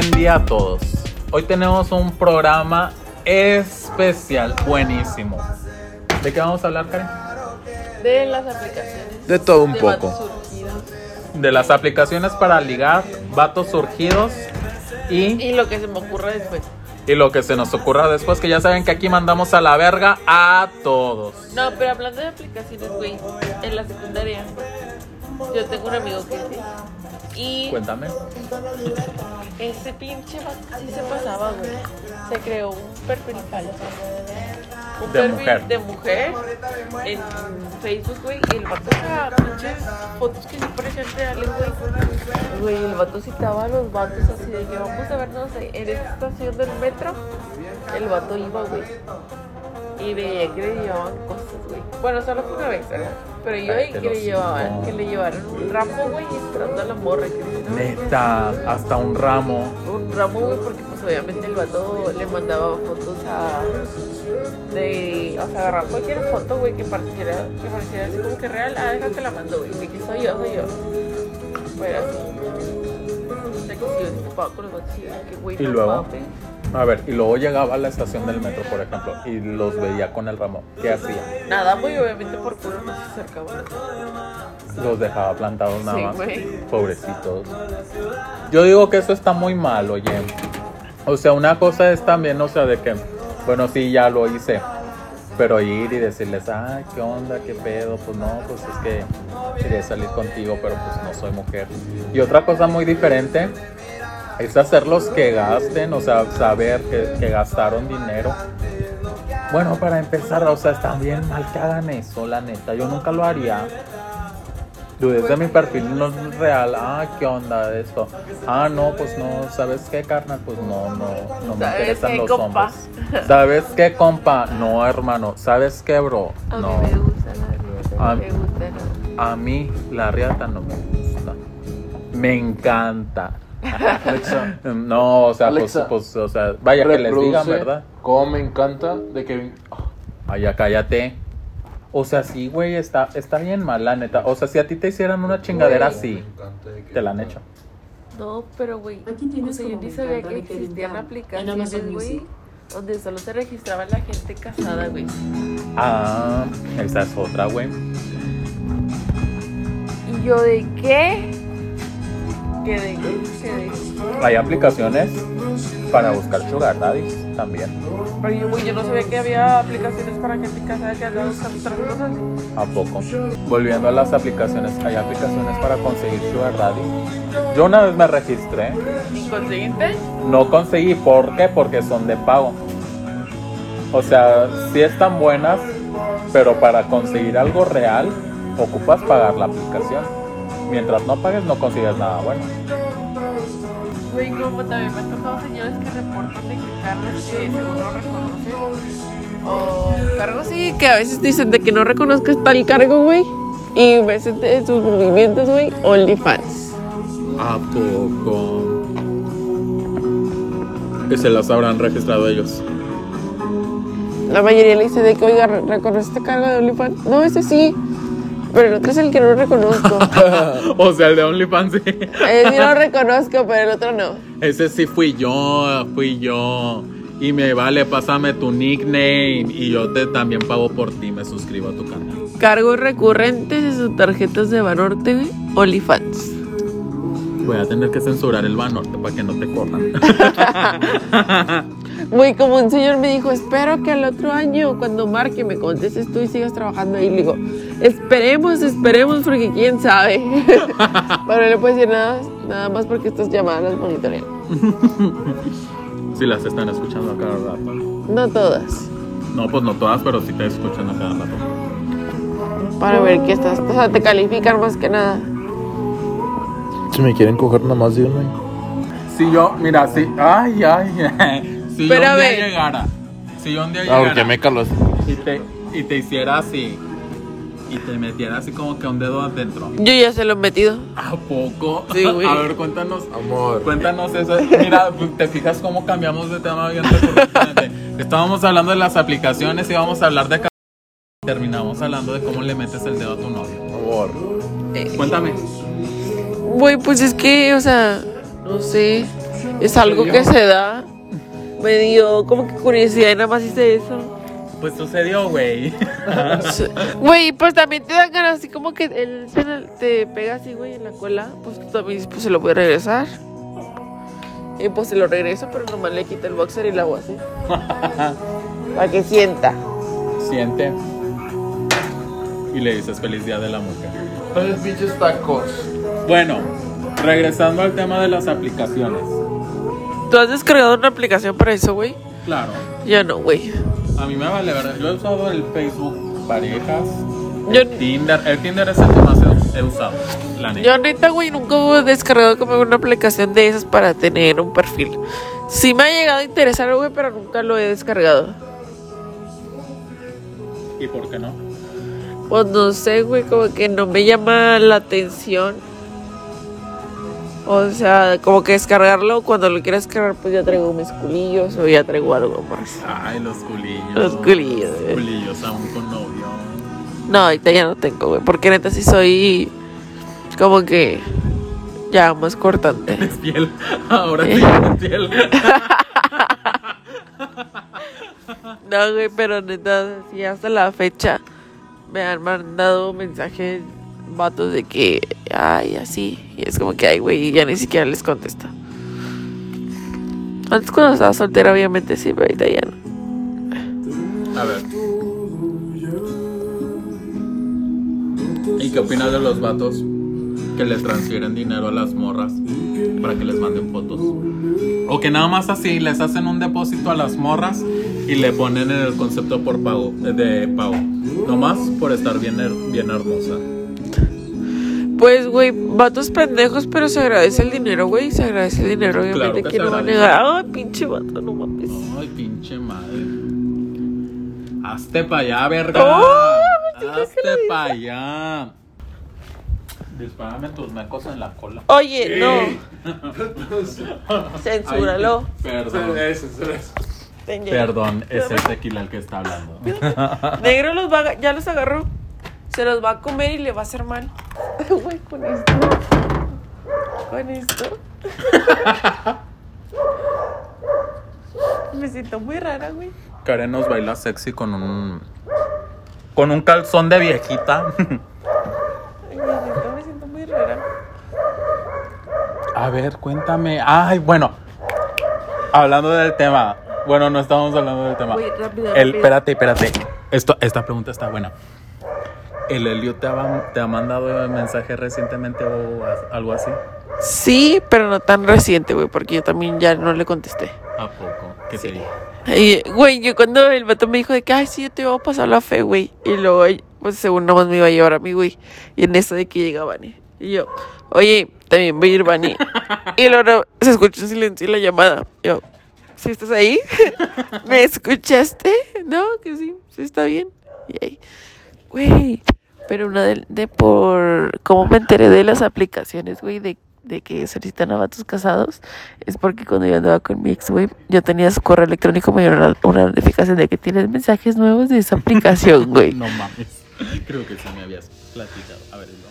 Buen día a todos. Hoy tenemos un programa especial, buenísimo. ¿De qué vamos a hablar, Karen? De las aplicaciones. De todo un de poco. vatos surgidos. De las aplicaciones para ligar, vatos surgidos y, Y lo que se me ocurra después. y lo que se nos ocurra después, que ya saben que aquí mandamos a la verga a todos. No, pero hablando de aplicaciones, güey, en la secundaria, yo tengo un amigo que sí. Y Cuéntame. ese pinche vato sí se pasaba, güey. Se creó un perfil falso. Un De perfil mujer. de mujer en Facebook, güey. Y el vato era pinches fotos que sí parecían reales, güey. Güey, el vato citaba a los vatos así de que vamos a vernos en esta estación del metro. El vato iba, güey. Y veía que le llevaban cosas, güey. Bueno, solo fue una vez, ¿verdad? Pero yo vi que le llevaban, que le llevaron un ramo, güey, esperando a la morra. Que "No, Neta, hasta un ramo. un ramo, güey, porque pues obviamente el vato le mandaba fotos a... De, o sea, agarrar cualquier foto, güey, que pareciera, que pareciera así como que real. Ah, deja que la mando, güey, de que soy yo, soy yo. Fuera así. O sea, que si yo se topaba con los vatos y yo, que güey, Y no luego, mames. A ver, y luego llegaba a la estación del metro, por ejemplo, y los veía con el ramo. ¿Qué hacía? Nada, güey, obviamente por culo no se acercaban. Los dejaba plantados nada Sí, más. Pobrecitos. Yo digo que eso está muy mal, oye. O sea, una cosa es también, o sea, de que, bueno, sí, ya lo hice. Pero ir y decirles, ay, ¿qué onda? ¿Qué pedo? Pues no, pues es que quería salir contigo, pero pues no soy mujer. Y otra cosa muy diferente es hacerlos que gasten, o sea, saber que, que gastaron dinero. Bueno, para empezar, o sea, está bien mal que hagan eso, la neta. Yo nunca lo haría. Dude, desde mi perfil no es real. Ah, ¿qué onda de esto? Ah, no, pues no, ¿sabes qué, carnal? Pues no, no, no me ¿Sabes interesan qué, los compa? hombres. ¿Sabes qué, compa? No, hermano. ¿Sabes qué, bro? A mí No. me gusta la rieta, A- me gusta la... A mí la riata no me gusta. Me encanta. Alexa, No, o sea, pues, Alexa, pues, o sea, vaya que les digan, ¿verdad? Cómo me encanta de Kevin. Ah, Ay, ya cállate. O sea, sí, güey, está, está bien mal, la neta. O sea, si a ti te hicieran una chingadera así, te la han hecho. No, pero güey, Aquí tienes o sea, yo como ni sabía que existían aplicaciones, güey, donde solo se registraba la gente casada, güey. Ah, esa es otra, güey. ¿Y yo de qué? Hay aplicaciones para buscar sugar daddies también. Pero yo, no sabía que había aplicaciones para gente casada que buscando otras cosas. ¿A poco? Volviendo a las aplicaciones, hay aplicaciones para conseguir sugar daddy. Yo una vez me registré. ¿Y conseguiste? No conseguí, ¿por qué? Porque son de pago. O sea, sí están buenas, pero para conseguir algo real, ocupas pagar la aplicación. Mientras no pagues, no consigues nada bueno. Güey, como también me han tocado señores que reportan de que carros que según no reconocen. O cargos sí, que a veces dicen de que no reconozcas tal cargo, güey. Y ves en sus movimientos, güey, OnlyFans. ¿A poco? Que se las habrán registrado ellos. La mayoría le dice de que, oiga, ¿re- ¿reconoce este cargo de OnlyFans? No, ese sí. Pero el otro es el que no reconozco. o sea, el de OnlyFans sí. Ese sí lo reconozco, pero el otro no. Ese sí fui yo, fui yo. Y me vale, pásame tu nickname. Y yo te también pago por ti, me suscribo a tu canal. Cargos recurrentes de sus tarjetas de Banorte, güey, OnlyFans. Voy a tener que censurar el Banorte para que no te corran. Güey, como un señor me dijo, espero que el otro año, cuando marque, me contestes tú y sigas trabajando ahí. Le digo, esperemos, esperemos, porque quién sabe. Pero no le puedo decir nada, nada más porque estas llamadas las monitorean. si las están escuchando a cada rato. No todas. No, pues no todas, pero sí te escuchan a cada rato. Para ver qué estás. O sea, te califican más que nada. Si me quieren coger nada más de uno. Si yo, mira, si. Ay, ay. Si Pero yo un día ver. llegara. Si yo un día Ah, llegara. porque me calos. y, te, y te hiciera así. Y te metiera así como que un dedo adentro. Yo ya se lo he metido. ¿A poco? Sí, güey. A ver, cuéntanos. Amor. Cuéntanos eso. Mira, pues, te fijas cómo cambiamos de tema bien? Estábamos hablando de las aplicaciones y vamos a hablar de. Terminamos hablando de cómo le metes el dedo a tu novio. Amor. Cuéntame. Güey, pues es que, o sea, no sé. Es algo que se da. Me dio como que curiosidad y nada más hice eso. Pues sucedió, güey. Güey, pues también te dan ganas así como que el penal te pega así, güey, en la cola. Pues tú también pues, se lo voy a regresar. Y pues se lo regreso, pero nomás le quito el boxer y la hago así. Para que sienta. Siente. Y le dices feliz día de la mujer. Tres pinches tacos. Bueno, regresando al tema de las aplicaciones. ¿Tú has descargado una aplicación para eso, güey? Claro. Yo no, güey. A mí me vale verdad. Yo he usado el Facebook parejas. Yo, Tinder. El Tinder es el que más he, he usado. La neta. yo neta, güey, nunca he descargado como una aplicación de esas para tener un perfil. Sí me ha llegado a interesar, güey, pero nunca lo he descargado. ¿Y por qué no? Pues no sé, güey, como que no me llama la atención. O sea, como que descargarlo, cuando lo quieras descargar, pues ya traigo mis culillos o ya traigo algo más. Ay, los culillos. Los culillos, güey. Culillos aún con novio. No, ahorita ya no tengo, güey, porque neta sí soy como que ya más cortante. Es fiel. Ahora sí es fiel. No, güey, pero neta, sí, hasta la fecha me han mandado mensajes vatos de que, ay, así. Y es como que, ay, güey, ya ni siquiera les contesta. Antes cuando estaba soltera, obviamente sí, pero ahorita ya. A ver. ¿Y qué opinas de los vatos que les transfieren dinero a las morras para que les manden fotos? O que nada más así les hacen un depósito a las morras y le ponen en el concepto por pago, de pago. Nomás por estar bien, bien hermosa. Pues, güey, vatos pendejos, pero se agradece el dinero, güey. Se agradece el dinero, obviamente. Claro que ¿Quién se no va a negar? Ay, pinche vato, no mames. Ay, pinche madre. Hazte pa' allá, verga. Oh, Hazte pa' allá. Dispárame tus mecos en la cola. Oye, no. Censúralo. Perdón. Perdón, es el tequila el que está hablando. Negro los va a, ya los agarró. Se los va a comer y le va a hacer mal. Güey, con esto. Con esto. Me siento muy rara, güey. Karen nos baila sexy con un. Con un calzón de viejita. Ay, Me siento, me siento muy rara. A ver, cuéntame. Ay, bueno. Hablando del tema. Bueno, no estamos hablando del tema. Güey, rápido, El, rápido. espérate, espérate. Esto, esta pregunta está buena. ¿El Helio te ha, te ha mandado mensaje recientemente o algo así? Sí, pero no tan reciente, güey, porque yo también ya no le contesté. ¿A poco? ¿Qué te dijo? Y, güey, yo cuando el vato me dijo de que, ay, sí, yo te voy a pasar la fe, güey. Y luego, pues según nomás me iba a llevar a mí, güey. Y en eso de que llega Vani. Y yo, oye, también voy a ir Vani. y luego se escucha un silencio en la llamada. Yo, ¿sí estás ahí? ¿Me escuchaste? No, que sí, sí está bien. Y ahí, güey. Pero una de, de por cómo me enteré de las aplicaciones, güey, de, de que solicitan a vatos casados, es porque cuando yo andaba con mi ex, güey, yo tenía su correo electrónico, me dieron una, una notificación de que tienes mensajes nuevos de esa aplicación, güey. No mames. Creo que sí me habías platicado. A ver, no.